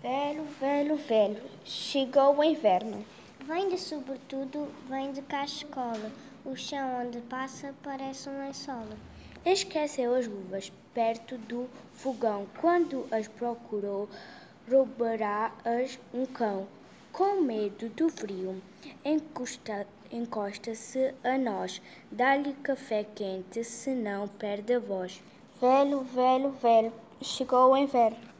Velho, velho, velho, chegou o inverno. Vem de sobretudo, vem de cascola. O chão onde passa parece um lençol. Esqueceu as luvas perto do fogão. Quando as procurou, roubará-as um cão. Com medo do frio, encosta-se a nós. Dá-lhe café quente, senão perde a voz. Velho, velho, velho, chegou o inverno.